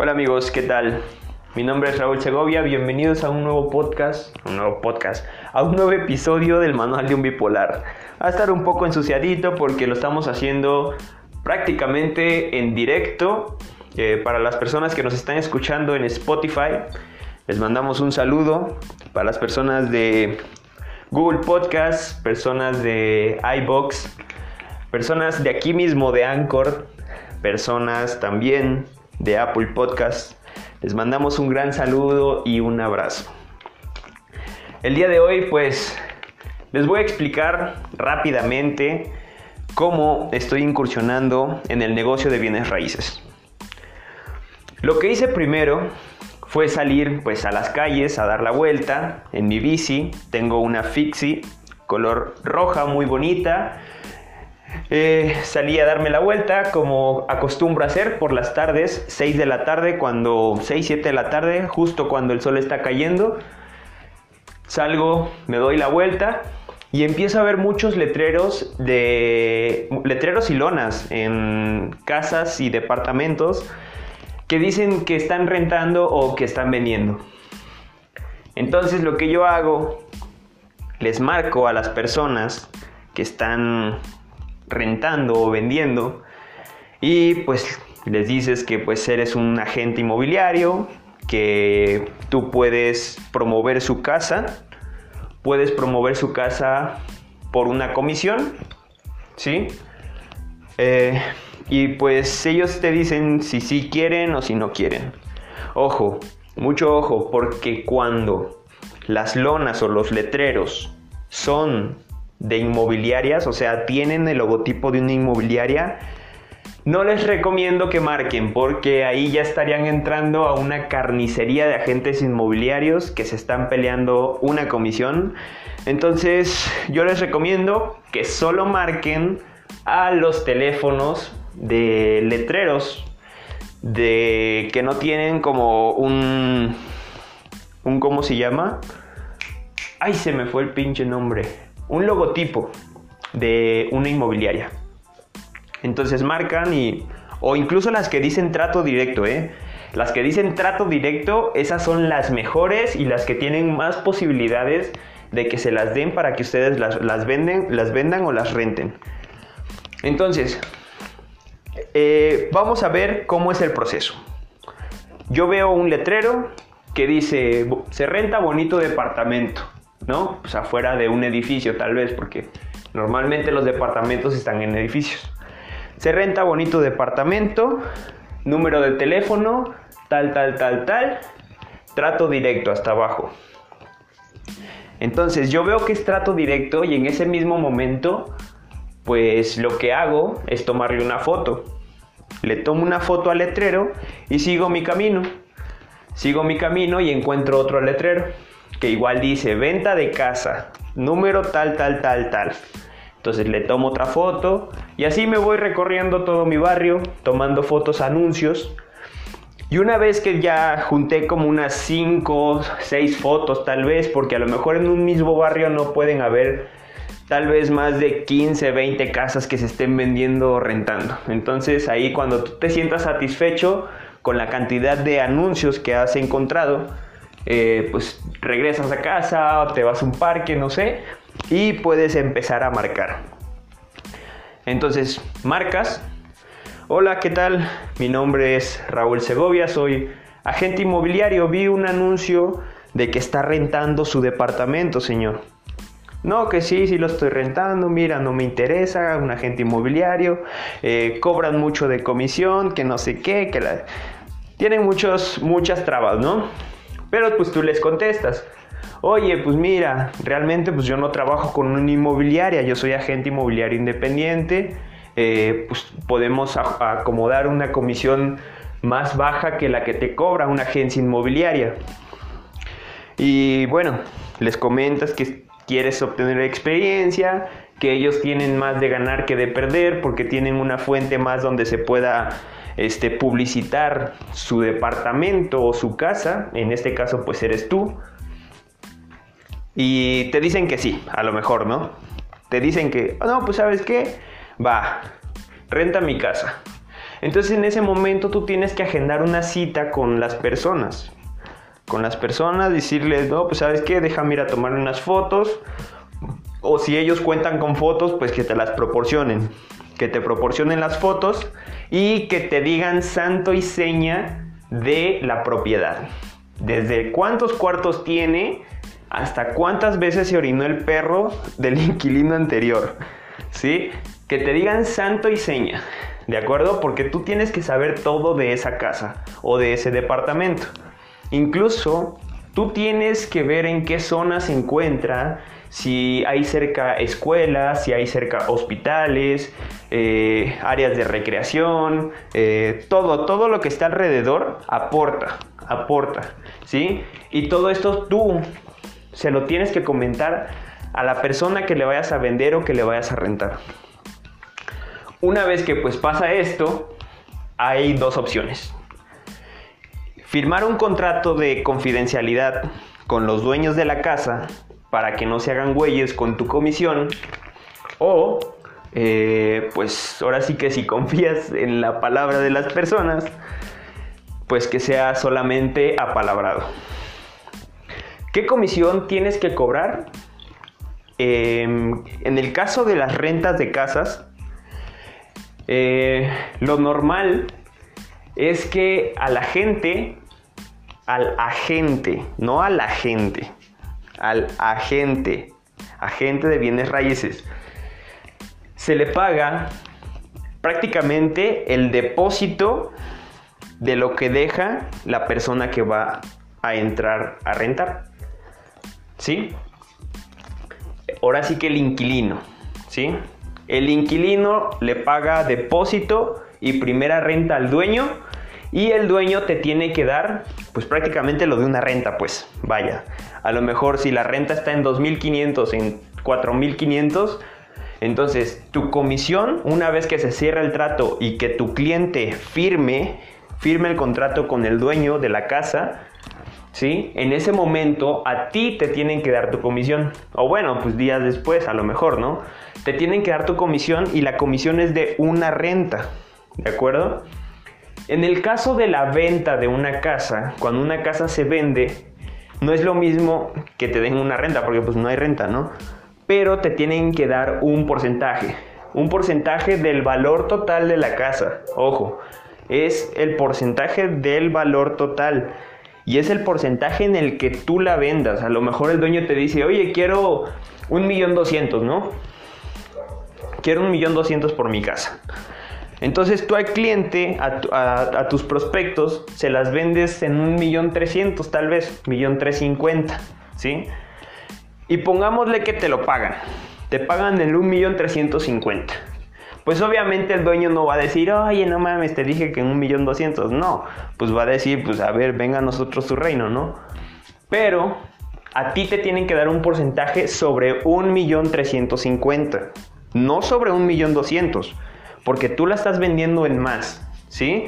Hola amigos, ¿qué tal? Mi nombre es Raúl Segovia, bienvenidos a un nuevo podcast, un nuevo podcast, a un nuevo episodio del Manual de un Bipolar. Va a estar un poco ensuciadito porque lo estamos haciendo prácticamente en directo. Eh, para las personas que nos están escuchando en Spotify, les mandamos un saludo. Para las personas de Google Podcast, personas de iBox, personas de aquí mismo de Anchor, personas también de Apple Podcast. Les mandamos un gran saludo y un abrazo. El día de hoy pues les voy a explicar rápidamente cómo estoy incursionando en el negocio de bienes raíces. Lo que hice primero fue salir pues a las calles a dar la vuelta en mi bici. Tengo una Fixie color roja muy bonita eh, salí a darme la vuelta como acostumbro hacer por las tardes, 6 de la tarde, cuando 6, 7 de la tarde, justo cuando el sol está cayendo. Salgo, me doy la vuelta y empiezo a ver muchos letreros de letreros y lonas en casas y departamentos que dicen que están rentando o que están vendiendo. Entonces lo que yo hago les marco a las personas que están rentando o vendiendo y pues les dices que pues eres un agente inmobiliario, que tú puedes promover su casa, puedes promover su casa por una comisión, ¿sí? Eh, y pues ellos te dicen si sí quieren o si no quieren. Ojo, mucho ojo, porque cuando las lonas o los letreros son de inmobiliarias, o sea, tienen el logotipo de una inmobiliaria, no les recomiendo que marquen porque ahí ya estarían entrando a una carnicería de agentes inmobiliarios que se están peleando una comisión. Entonces yo les recomiendo que solo marquen a los teléfonos de letreros de que no tienen como un un cómo se llama ay se me fue el pinche nombre un logotipo de una inmobiliaria. Entonces marcan y... O incluso las que dicen trato directo, ¿eh? Las que dicen trato directo, esas son las mejores y las que tienen más posibilidades de que se las den para que ustedes las, venden, las vendan o las renten. Entonces, eh, vamos a ver cómo es el proceso. Yo veo un letrero que dice, se renta bonito departamento. ¿No? Pues afuera de un edificio tal vez, porque normalmente los departamentos están en edificios. Se renta bonito departamento, número de teléfono, tal, tal, tal, tal, trato directo hasta abajo. Entonces yo veo que es trato directo y en ese mismo momento, pues lo que hago es tomarle una foto. Le tomo una foto al letrero y sigo mi camino. Sigo mi camino y encuentro otro letrero que igual dice venta de casa, número tal, tal, tal, tal. Entonces le tomo otra foto y así me voy recorriendo todo mi barrio, tomando fotos, anuncios. Y una vez que ya junté como unas 5, 6 fotos tal vez, porque a lo mejor en un mismo barrio no pueden haber tal vez más de 15, 20 casas que se estén vendiendo o rentando. Entonces ahí cuando tú te sientas satisfecho con la cantidad de anuncios que has encontrado, eh, pues regresas a casa o te vas a un parque, no sé, y puedes empezar a marcar. Entonces, marcas. Hola, ¿qué tal? Mi nombre es Raúl Segovia, soy agente inmobiliario. Vi un anuncio de que está rentando su departamento, señor. No, que sí, sí lo estoy rentando, mira, no me interesa, un agente inmobiliario, eh, cobran mucho de comisión, que no sé qué, que la... Tienen muchos, muchas trabas, ¿no? Pero pues tú les contestas, oye, pues mira, realmente pues yo no trabajo con una inmobiliaria, yo soy agente inmobiliario independiente, eh, pues podemos acomodar una comisión más baja que la que te cobra una agencia inmobiliaria. Y bueno, les comentas que quieres obtener experiencia, que ellos tienen más de ganar que de perder porque tienen una fuente más donde se pueda este, publicitar su departamento o su casa, en este caso pues eres tú, y te dicen que sí, a lo mejor, ¿no? Te dicen que, oh, no, pues sabes qué, va, renta mi casa. Entonces en ese momento tú tienes que agendar una cita con las personas. Con las personas, decirles, no, pues sabes qué, déjame ir a tomar unas fotos. O si ellos cuentan con fotos, pues que te las proporcionen. Que te proporcionen las fotos y que te digan santo y seña de la propiedad. Desde cuántos cuartos tiene hasta cuántas veces se orinó el perro del inquilino anterior. ¿Sí? Que te digan santo y seña. ¿De acuerdo? Porque tú tienes que saber todo de esa casa o de ese departamento. Incluso tú tienes que ver en qué zona se encuentra, si hay cerca escuelas, si hay cerca hospitales, eh, áreas de recreación, eh, todo, todo lo que está alrededor aporta, aporta, ¿sí? Y todo esto tú se lo tienes que comentar a la persona que le vayas a vender o que le vayas a rentar. Una vez que pues pasa esto, hay dos opciones. Firmar un contrato de confidencialidad con los dueños de la casa para que no se hagan güeyes con tu comisión o eh, pues ahora sí que si confías en la palabra de las personas pues que sea solamente apalabrado. ¿Qué comisión tienes que cobrar? Em, en el caso de las rentas de casas, eh, lo normal es que a la gente, al agente, no a la gente, al agente, agente de bienes raíces, se le paga prácticamente el depósito de lo que deja la persona que va a entrar a rentar. ¿Sí? Ahora sí que el inquilino, ¿sí? El inquilino le paga depósito y primera renta al dueño y el dueño te tiene que dar pues prácticamente lo de una renta, pues vaya. A lo mejor si la renta está en 2500, en 4500, entonces tu comisión, una vez que se cierra el trato y que tu cliente firme, firme el contrato con el dueño de la casa, ¿sí? En ese momento a ti te tienen que dar tu comisión. O bueno, pues días después, a lo mejor, ¿no? Te tienen que dar tu comisión y la comisión es de una renta, ¿de acuerdo? En el caso de la venta de una casa, cuando una casa se vende, no es lo mismo que te den una renta, porque pues no hay renta, ¿no? Pero te tienen que dar un porcentaje, un porcentaje del valor total de la casa. Ojo, es el porcentaje del valor total. Y es el porcentaje en el que tú la vendas. A lo mejor el dueño te dice, oye, quiero un millón doscientos, ¿no? Quiero un millón doscientos por mi casa. Entonces tú al cliente, a, tus prospectos, se las vendes en un millón trescientos tal vez, millón trescientos cincuenta, ¿sí? Y pongámosle que te lo pagan. Te pagan en un millón trescientos cincuenta. Pues obviamente el dueño no va a decir, oye, no mames, te dije que en un millón doscientos. No, pues va a decir, pues a ver, venga a nosotros su reino, ¿no? Pero a ti te tienen que dar un porcentaje sobre un millón trescientos cincuenta, no sobre un millón doscientos porque tú la estás vendiendo en más, ¿sí?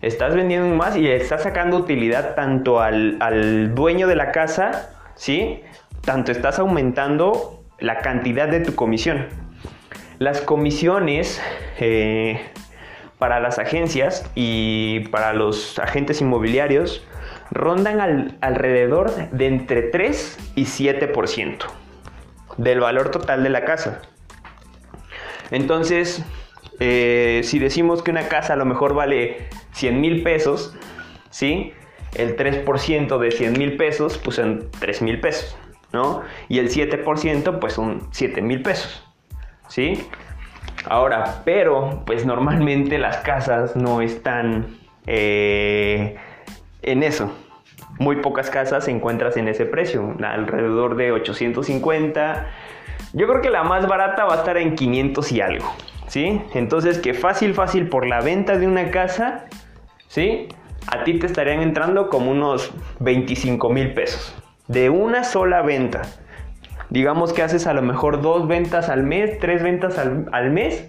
Estás vendiendo en más y estás sacando utilidad tanto al, dueño de la casa, ¿sí? Tanto estás aumentando la cantidad de tu comisión. Las comisiones eh, para las agencias y para los agentes inmobiliarios rondan alrededor de entre 3 y 7% del valor total de la casa. Entonces, eh, si decimos que una casa a lo mejor vale 100 mil pesos, ¿sí? El 3% de 100 mil pesos, pues son 3 mil pesos, ¿no? Y el 7%, pues son 7 mil pesos, ¿sí? Ahora, pero, pues normalmente las casas no están eh, en eso. Muy pocas casas se encuentras en ese precio, alrededor de 850. Yo creo que la más barata va a estar en 500 y algo, ¿sí? Entonces que fácil, fácil por la venta de una casa, ¿sí? A ti te estarían entrando como unos 25 mil pesos. De una sola venta. Digamos que haces a lo mejor dos ventas al mes, tres ventas al, mes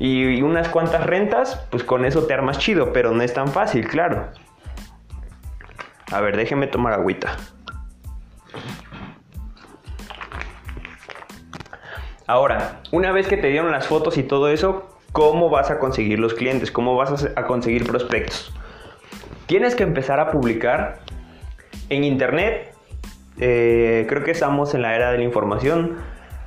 y, unas cuantas rentas, pues con eso te armas chido, pero no es tan fácil, claro. A ver, déjeme tomar agüita. Ahora, una vez que te dieron las fotos y todo eso, cómo vas a conseguir los clientes, cómo vas a conseguir prospectos. Tienes que empezar a publicar en internet. Eh, creo que estamos en la era de la información.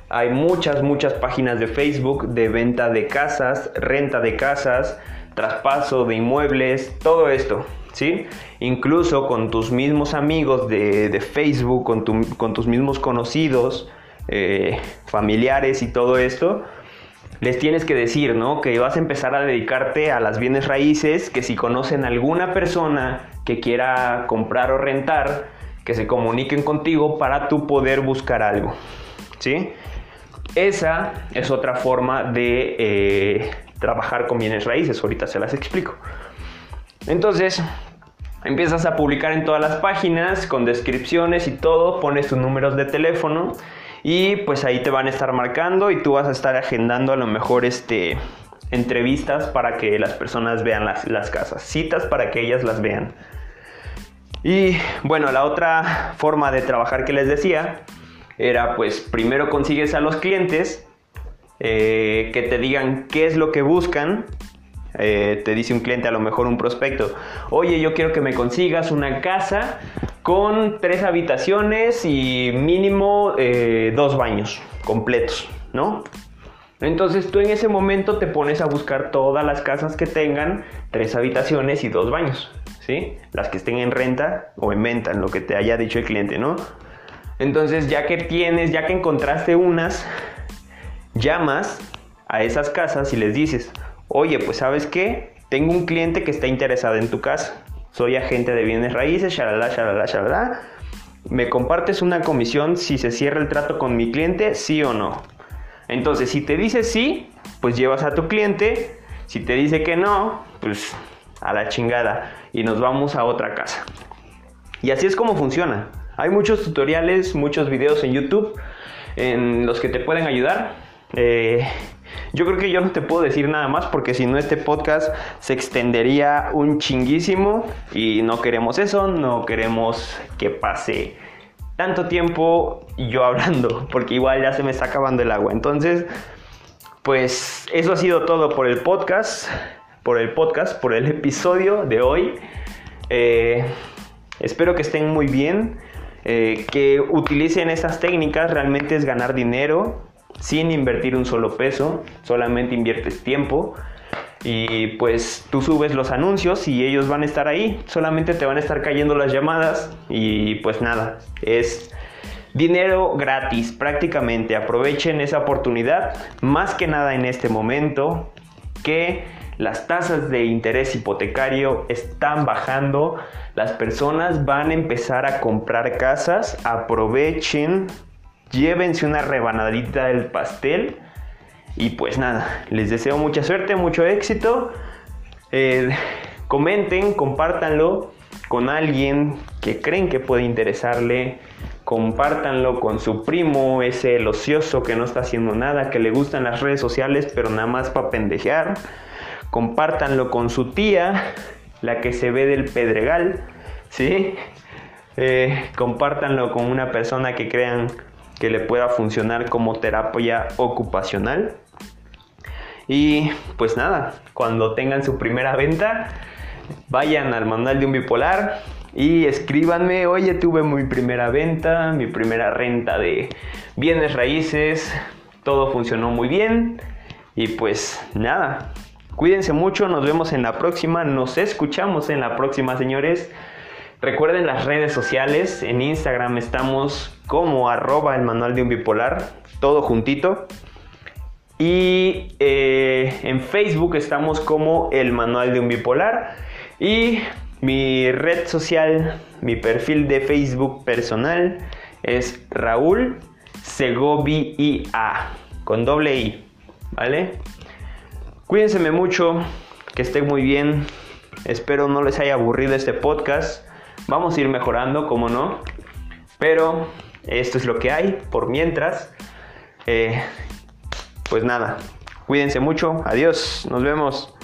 Hay muchas, muchas páginas de Facebook de venta de casas, renta de casas, traspaso de inmuebles, todo esto. ¿Sí? Incluso con tus mismos amigos de, Facebook, con, con, tus mismos conocidos, eh, familiares y todo esto, les tienes que decir, ¿no? Que vas a empezar a dedicarte a las bienes raíces, que si conocen alguna persona que quiera comprar o rentar, que se comuniquen contigo para tú poder buscar algo, ¿sí? Esa es otra forma de eh, trabajar con bienes raíces, ahorita se las explico. Entonces, empiezas a publicar en todas las páginas con descripciones y todo, pones tus números de teléfono y pues ahí te van a estar marcando y tú vas a estar agendando a lo mejor este, entrevistas para que las personas vean las, las casas, citas para que ellas las vean. Y bueno, la otra forma de trabajar que les decía era pues primero consigues a los clientes eh, que te digan qué es lo que buscan eh, te dice un cliente, a lo mejor un prospecto, oye, yo quiero que me consigas una casa con tres habitaciones y mínimo eh, dos baños completos, ¿no? Entonces tú en ese momento te pones a buscar todas las casas que tengan tres habitaciones y dos baños, ¿sí? Las que estén en renta o en venta, en lo que te haya dicho el cliente, ¿no? Entonces ya que tienes, ya que encontraste unas, llamas a esas casas y les dices, oye, pues sabes qué, tengo un cliente que está interesado en tu casa, soy agente de bienes raíces, shalala, shalala, shalala. ¿Me compartes una comisión si se cierra el trato con mi cliente, sí o no? Entonces, si te dice sí, pues llevas a tu cliente. Si te dice que no, pues a la chingada y nos vamos a otra casa. Y así es como funciona. Hay muchos tutoriales, muchos videos en YouTube en los que te pueden ayudar. Eh, yo creo que yo no te puedo decir nada más porque si no este podcast se extendería un chinguísimo y no queremos eso, no queremos que pase tanto tiempo yo hablando porque igual ya se me está acabando el agua. Entonces, pues eso ha sido todo por el podcast, por el podcast, por el episodio de hoy. Eh, espero que estén muy bien. Eh, que utilicen estas técnicas realmente es ganar dinero sin invertir un solo peso, solamente inviertes tiempo y pues tú subes los anuncios y ellos van a estar ahí, solamente te van a estar cayendo las llamadas y pues nada, es dinero gratis prácticamente, aprovechen esa oportunidad, más que nada en este momento que las tasas de interés hipotecario están bajando, las personas van a empezar a comprar casas, aprovechen llévense una rebanadita del pastel. Y pues nada, les deseo mucha suerte, mucho éxito. Eh, comenten, compártanlo con alguien que creen que puede interesarle. Compártanlo con su primo, ese el ocioso que no está haciendo nada, que le gustan las redes sociales, pero nada más para pendejear. Compártanlo con su tía, la que se ve del pedregal, ¿sí? Eh, compártanlo con una persona que crean que le pueda funcionar como terapia ocupacional. Y pues nada, cuando tengan su primera venta, vayan al manual de un bipolar y escríbanme, oye, tuve mi primera venta, mi primera renta de bienes raíces, todo funcionó muy bien y pues nada, cuídense mucho, nos vemos en la próxima, nos escuchamos en la próxima, señores. Recuerden las redes sociales, en Instagram estamos como arroba el manual de un bipolar, todo juntito. Y eh, en Facebook estamos como el manual de un bipolar. Y mi red social, mi perfil de Facebook personal es Raúl Segovia con doble I, ¿vale? Cuídense mucho, que estén muy bien. Espero no les haya aburrido este podcast. Vamos a ir mejorando, como no. Pero esto es lo que hay por mientras. Eh, pues nada, cuídense mucho. Adiós, nos vemos.